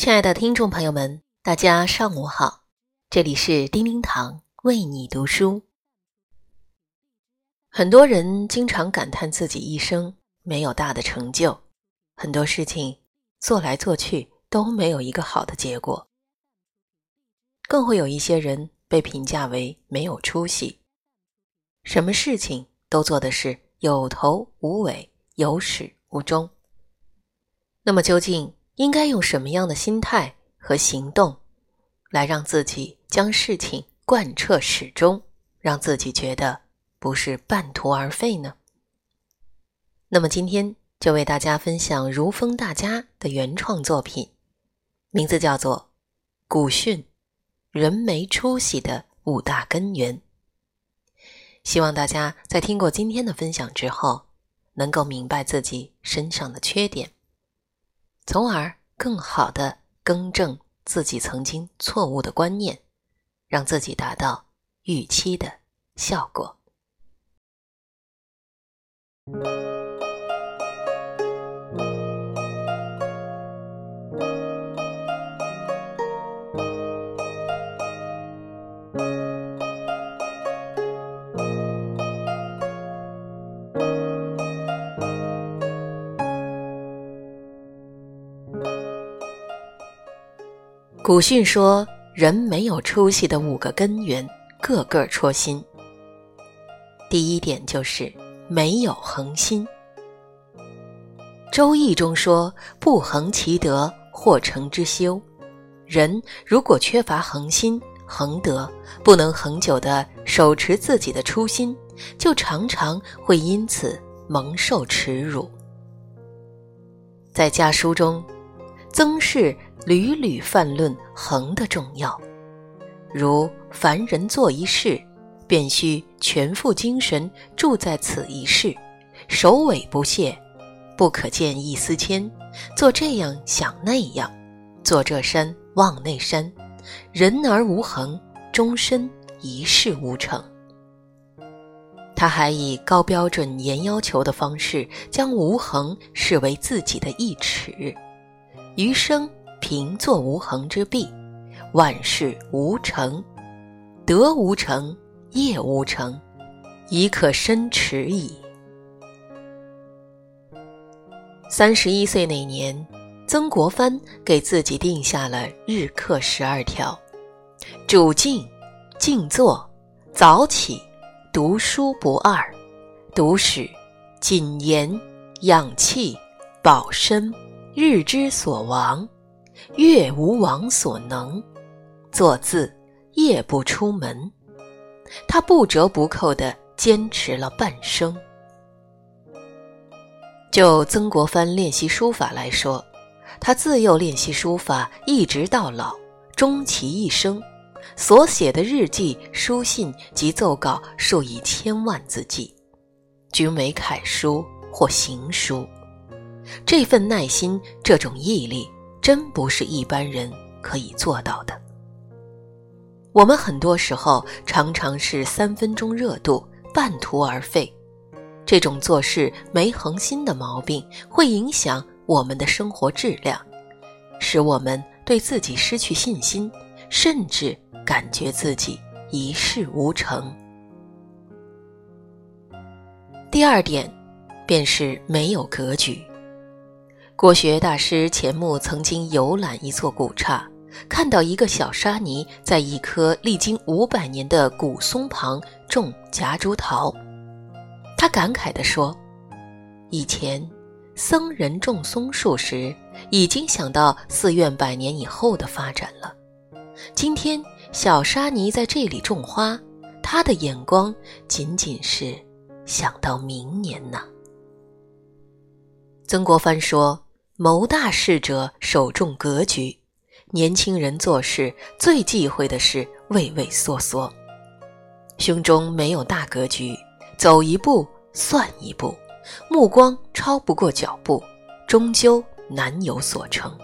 亲爱的听众朋友们，大家上午好，这里是叮叮堂为你读书。很多人经常感叹自己一生没有大的成就，很多事情做来做去都没有一个好的结果，更会有一些人被评价为没有出息，什么事情都做的是有头无尾、有始无终。那么究竟？应该用什么样的心态和行动，来让自己将事情贯彻始终，让自己觉得不是半途而废呢？那么今天就为大家分享如风大家的原创作品，名字叫做《古训：人没出息的五大根源》。希望大家在听过今天的分享之后，能够明白自己身上的缺点。从而更好的更正自己曾经错误的观念，让自己达到预期的效果。古训说，人没有出息的五个根源，个个戳心。第一点就是没有恒心。《周易》中说：“不恒其德，或成之休。”人如果缺乏恒心、恒德，不能恒久的手持自己的初心，就常常会因此蒙受耻辱。在家书中，曾氏。屡屡泛论恒的重要，如凡人做一事，便须全副精神注在此一事，首尾不懈，不可见一丝牵。做这样想那样，做这山望那山，人而无恒，终身一事无成。他还以高标准、严要求的方式，将无恒视为自己的一尺，余生。平坐无恒之弊，万事无成，德无成，业无成，已可深耻矣。三十一岁那年，曾国藩给自己定下了日课十二条：主静、静坐、早起、读书不二、读史、谨言、养气、保身、日之所亡。月无往所能，做字夜不出门。他不折不扣地坚持了半生。就曾国藩练习书法来说，他自幼练习书法，一直到老，终其一生，所写的日记、书信及奏稿数以千万字计，均为楷书或行书。这份耐心，这种毅力。真不是一般人可以做到的。我们很多时候常常是三分钟热度，半途而废。这种做事没恒心的毛病，会影响我们的生活质量，使我们对自己失去信心，甚至感觉自己一事无成。第二点，便是没有格局。国学大师钱穆曾经游览一座古刹，看到一个小沙弥在一棵历经五百年的古松旁种夹竹桃。他感慨地说：“以前僧人种松树时，已经想到寺院百年以后的发展了。今天小沙弥在这里种花，他的眼光仅仅是想到明年呢。”曾国藩说。谋大事者首重格局，年轻人做事最忌讳的是畏畏缩缩，胸中没有大格局，走一步算一步，目光超不过脚步，终究难有所成。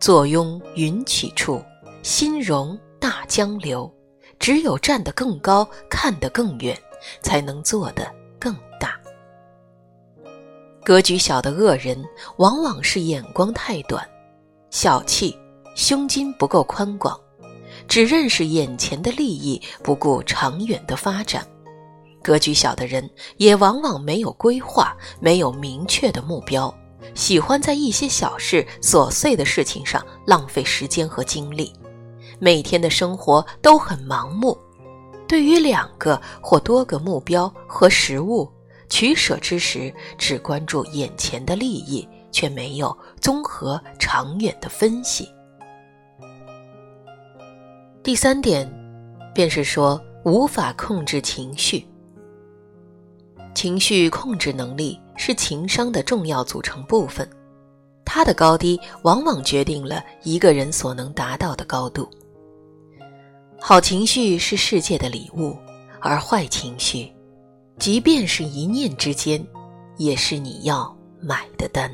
坐拥云起处，心容大江流。只有站得更高，看得更远，才能做得更大。格局小的恶人，往往是眼光太短，小气，胸襟不够宽广，只认识眼前的利益，不顾长远的发展。格局小的人也往往没有规划，没有明确的目标，喜欢在一些小事、琐碎的事情上浪费时间和精力，每天的生活都很盲目。对于两个或多个目标和食物取舍之时，只关注眼前的利益，却没有综合长远的分析。第三点，便是说无法控制情绪。情绪控制能力是情商的重要组成部分，它的高低往往决定了一个人所能达到的高度。好情绪是世界的礼物，而坏情绪，即便是一念之间，也是你要买的单。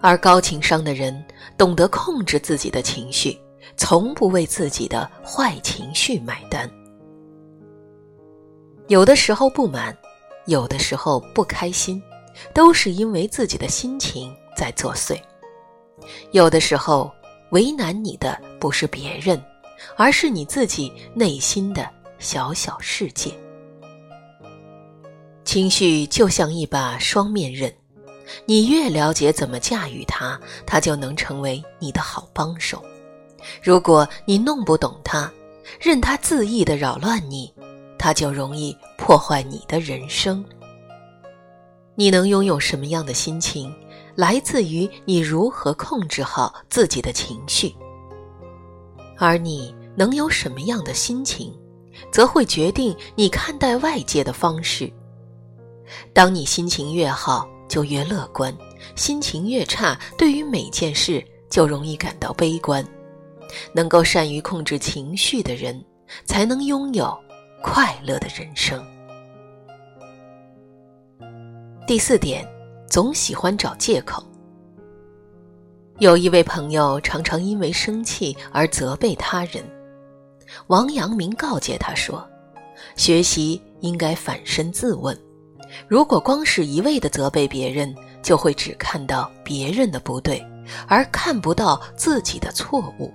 而高情商的人懂得控制自己的情绪，从不为自己的坏情绪买单。有的时候不满。有的时候不开心，都是因为自己的心情在作祟；有的时候为难你的不是别人，而是你自己内心的小小世界。情绪就像一把双面刃，你越了解怎么驾驭它，它就能成为你的好帮手；如果你弄不懂它，任它恣意的扰乱你。它就容易破坏你的人生。你能拥有什么样的心情，来自于你如何控制好自己的情绪；而你能有什么样的心情，则会决定你看待外界的方式。当你心情越好，就越乐观；心情越差，对于每件事就容易感到悲观。能够善于控制情绪的人，才能拥有。快乐的人生。第四点，总喜欢找借口。有一位朋友常常因为生气而责备他人。王阳明告诫他说：“学习应该反身自问，如果光是一味的责备别人，就会只看到别人的不对，而看不到自己的错误。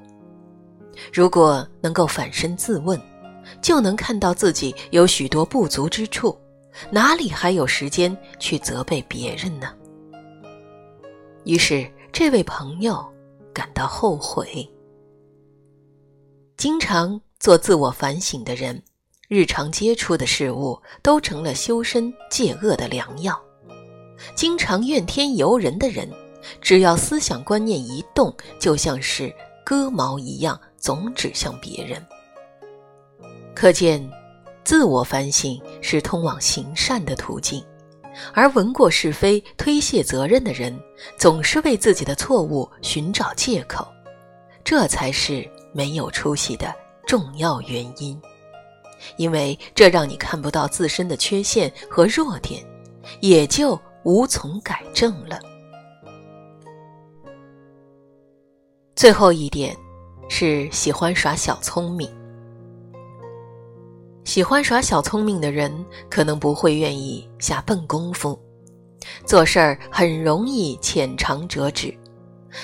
如果能够反身自问。”就能看到自己有许多不足之处，哪里还有时间去责备别人呢？于是，这位朋友感到后悔。经常做自我反省的人，日常接触的事物都成了修身戒恶的良药。经常怨天尤人的人，只要思想观念一动，就像是割毛一样，总指向别人。可见，自我反省是通往行善的途径，而闻过是非、推卸责任的人，总是为自己的错误寻找借口，这才是没有出息的重要原因。因为这让你看不到自身的缺陷和弱点，也就无从改正了。最后一点，是喜欢耍小聪明。喜欢耍小聪明的人，可能不会愿意下笨功夫，做事儿很容易浅尝辄止。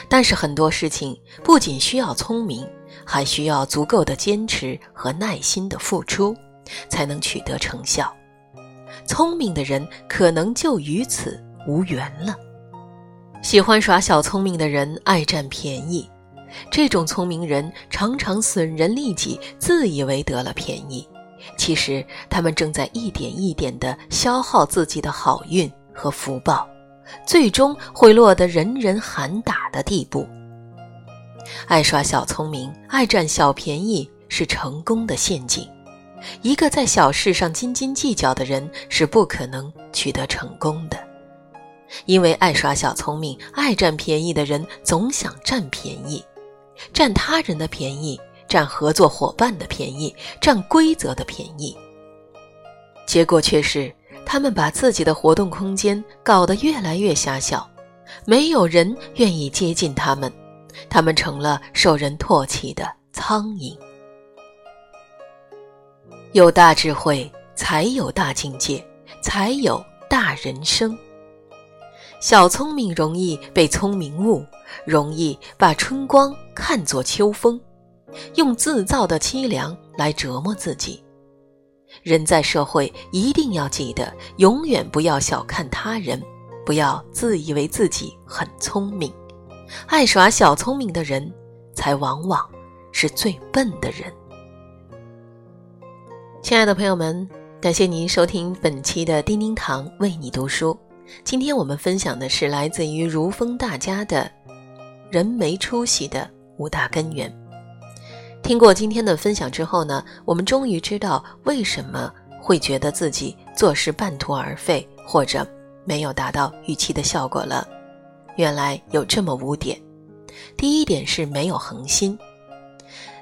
但是很多事情不仅需要聪明，还需要足够的坚持和耐心的付出，才能取得成效。聪明的人可能就与此无缘了。喜欢耍小聪明的人爱占便宜，这种聪明人常常损人利己，自以为得了便宜。其实，他们正在一点一点地消耗自己的好运和福报，最终会落得人人喊打的地步。爱耍小聪明、爱占小便宜是成功的陷阱。一个在小事上斤斤计较的人是不可能取得成功的，因为爱耍小聪明、爱占便宜的人总想占便宜，占他人的便宜。占合作伙伴的便宜，占规则的便宜，结果却是他们把自己的活动空间搞得越来越狭小，没有人愿意接近他们，他们成了受人唾弃的苍蝇。有大智慧，才有大境界，才有大人生。小聪明容易被聪明误，容易把春光看作秋风，用自造的凄凉来折磨自己。人在社会一定要记得，永远不要小看他人，不要自以为自己很聪明。爱耍小聪明的人，才往往是最笨的人。亲爱的朋友们，感谢您收听本期的叮叮堂为你读书。今天我们分享的是来自于如风大家的“人没出息的五大根源”。听过今天的分享之后呢，我们终于知道为什么会觉得自己做事半途而废，或者没有达到预期的效果了。原来有这么五点：第一点是没有恒心；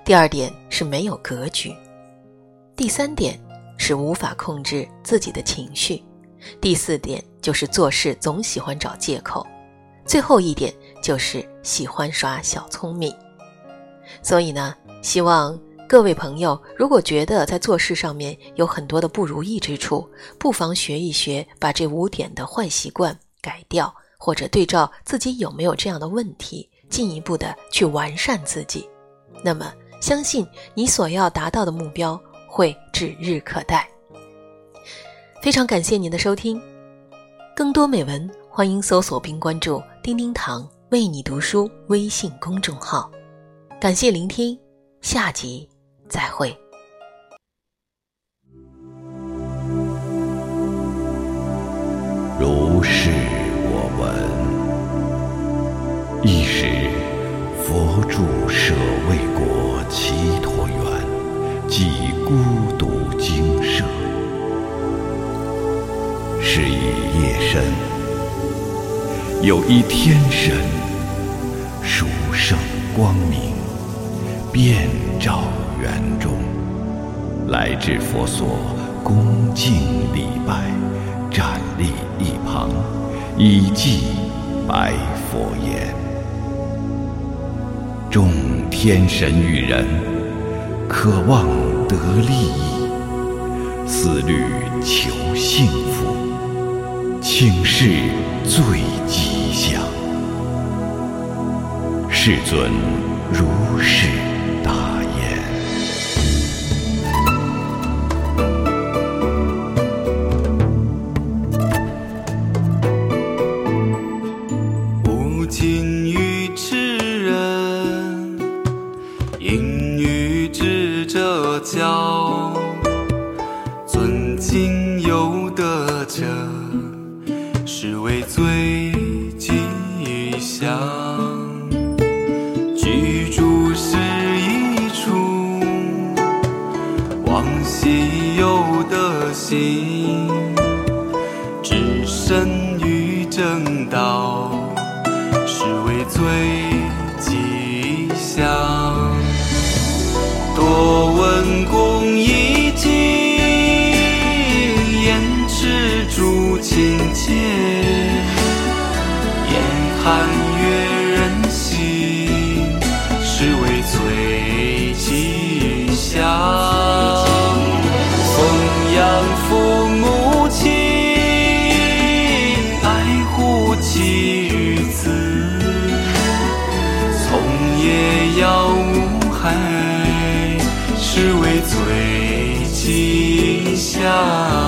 第二点是没有格局；第三点是无法控制自己的情绪；第四点就是做事总喜欢找借口；最后一点就是喜欢耍小聪明。所以呢，希望各位朋友，如果觉得在做事上面有很多的不如意之处，不妨学一学，把这五点的坏习惯改掉。或者对照自己有没有这样的问题，进一步的去完善自己，那么相信你所要达到的目标会指日可待。非常感谢您的收听，更多美文欢迎搜索并关注“叮叮堂为你读书”微信公众号。感谢聆听，下集再会。如是。一时，佛住舍卫国祇陀园，即孤独精舍。是以夜深，有一天神，殊胜光明，遍照园中。来至佛所，恭敬礼拜，站立一旁，以偈白佛言。众天神与人，渴望得利益，思虑求幸福，请示最吉祥。世尊如是答。的是为醉吉祥居住是一处往昔有得新 God.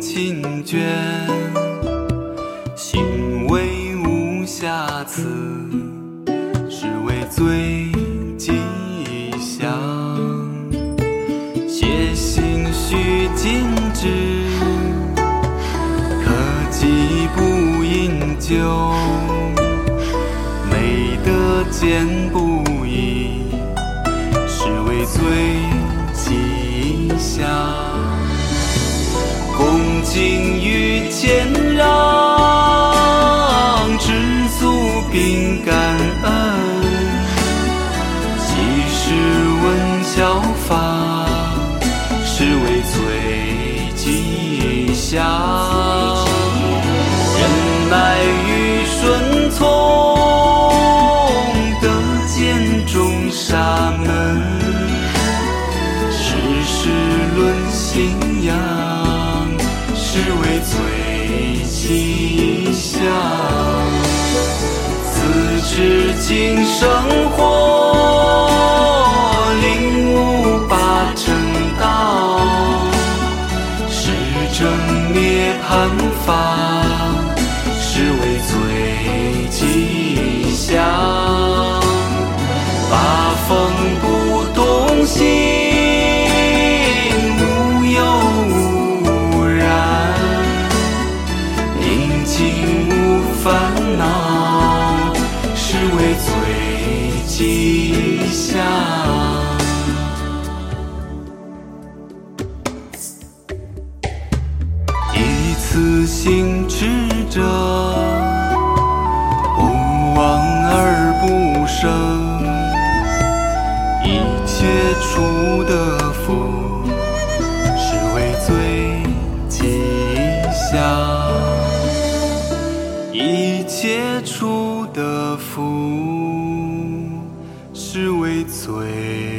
情卷心为无，瑕疵是为最吉祥。写信须尽止，可记不饮酒？美德坚不移，是为最吉祥。恭敬于谦让，知足并感恩。即使问效法，是为最吉祥。忍耐与顺从，得见众沙门。事事论心心想，此致今生活。吉祥。以此心持者，无往而不胜，一切处得福，是为最吉祥。一切处得福，是为最。